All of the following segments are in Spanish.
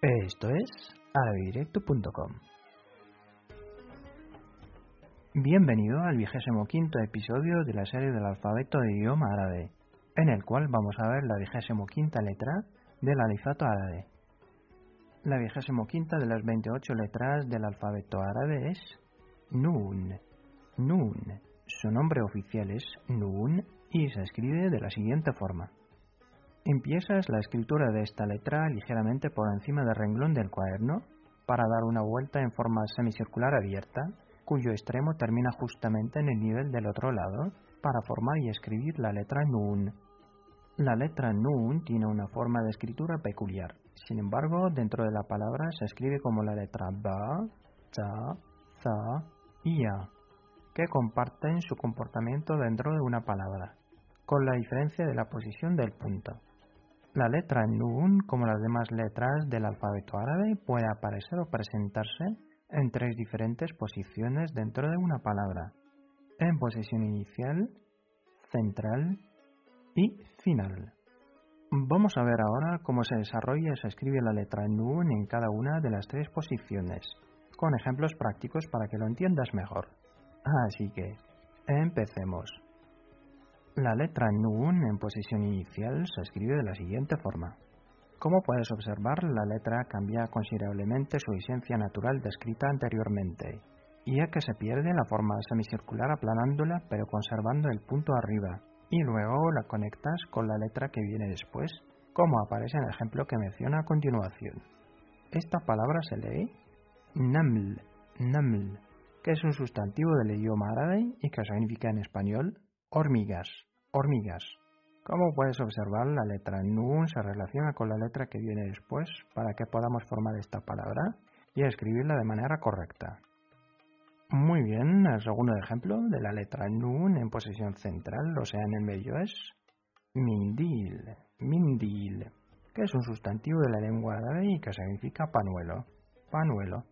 Esto es arabedirecto.com. Bienvenido al vigésimo quinto episodio de la serie del alfabeto de idioma árabe, en el cual vamos a ver la vigésimo quinta letra del alifato árabe. La vigésimo quinta de las 28 letras del alfabeto árabe es Nun. Nun. Su nombre oficial es Nun y se escribe de la siguiente forma. Empiezas la escritura de esta letra ligeramente por encima del renglón del cuaderno para dar una vuelta en forma semicircular abierta, cuyo extremo termina justamente en el nivel del otro lado, para formar y escribir la letra Nun. La letra Nun tiene una forma de escritura peculiar. Sin embargo, dentro de la palabra se escribe como la letra Ba, Ta, Za y Ya, que comparten su comportamiento dentro de una palabra, con la diferencia de la posición del punto. La letra Nun, como las demás letras del alfabeto árabe, puede aparecer o presentarse en tres diferentes posiciones dentro de una palabra. En posición inicial, central y final. Vamos a ver ahora cómo se desarrolla y se escribe la letra Nun en cada una de las tres posiciones, con ejemplos prácticos para que lo entiendas mejor. Así que, empecemos. La letra Nun en posición inicial se escribe de la siguiente forma. Como puedes observar, la letra cambia considerablemente su esencia natural descrita anteriormente, ya que se pierde la forma semicircular aplanándola pero conservando el punto arriba, y luego la conectas con la letra que viene después, como aparece en el ejemplo que menciona a continuación. Esta palabra se lee naml, naml, que es un sustantivo del idioma árabe y que significa en español hormigas hormigas. Como puedes observar, la letra Nun se relaciona con la letra que viene después para que podamos formar esta palabra y escribirla de manera correcta. Muy bien, el segundo ejemplo de la letra Nun en posición central, o sea, en el medio es mindil, mindil, que es un sustantivo de la lengua árabe y que significa panuelo, panuelo.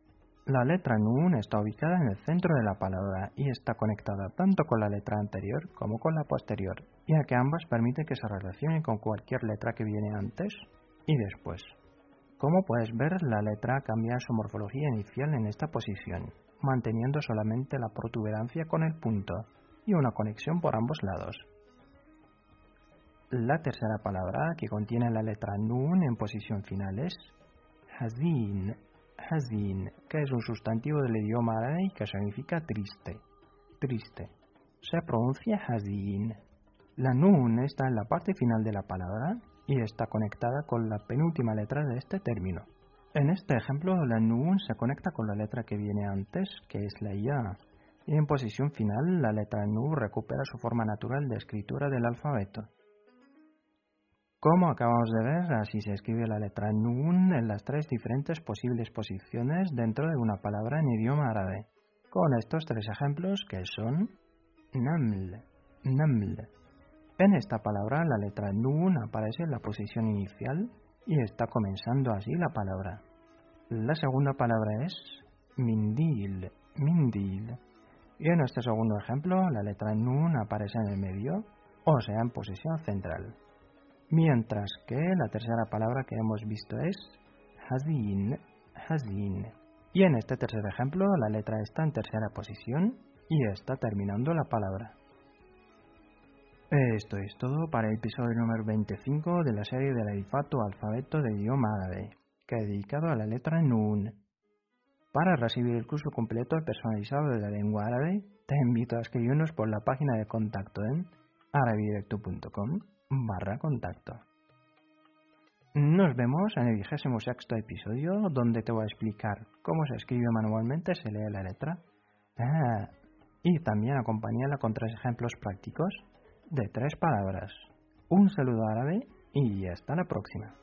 La letra Nun está ubicada en el centro de la palabra y está conectada tanto con la letra anterior como con la posterior, ya que ambas permiten que se relacionen con cualquier letra que viene antes y después. Como puedes ver, la letra cambia su morfología inicial en esta posición, manteniendo solamente la protuberancia con el punto y una conexión por ambos lados. La tercera palabra que contiene la letra Nun en posición final es Hazin, hazin, que es un sustantivo del idioma árabe que significa triste. Triste. Se pronuncia hazin. La nun está en la parte final de la palabra y está conectada con la penúltima letra de este término. En este ejemplo, la nun se conecta con la letra que viene antes, que es la ya, y en posición final la letra nu recupera su forma natural de escritura del alfabeto. Como acabamos de ver, así se escribe la letra Nun en las tres diferentes posibles posiciones dentro de una palabra en idioma árabe, con estos tres ejemplos que son Naml, Naml. En esta palabra la letra Nun aparece en la posición inicial y está comenzando así la palabra. La segunda palabra es Mindil, Mindil. Y en este segundo ejemplo la letra Nun aparece en el medio, o sea en posición central mientras que la tercera palabra que hemos visto es hazin, hazin. Y en este tercer ejemplo la letra está en tercera posición y está terminando la palabra. Esto es todo para el episodio número 25 de la serie del alifato alfabeto de idioma árabe, que he dedicado a la letra Nun. Para recibir el curso completo personalizado de la lengua árabe, te invito a escribirnos por la página de contacto en arabidirecto.com barra contacto. Nos vemos en el vigésimo sexto episodio donde te voy a explicar cómo se escribe manualmente, se lee la letra. Ah, y también acompañarla con tres ejemplos prácticos de tres palabras. Un saludo árabe y hasta la próxima.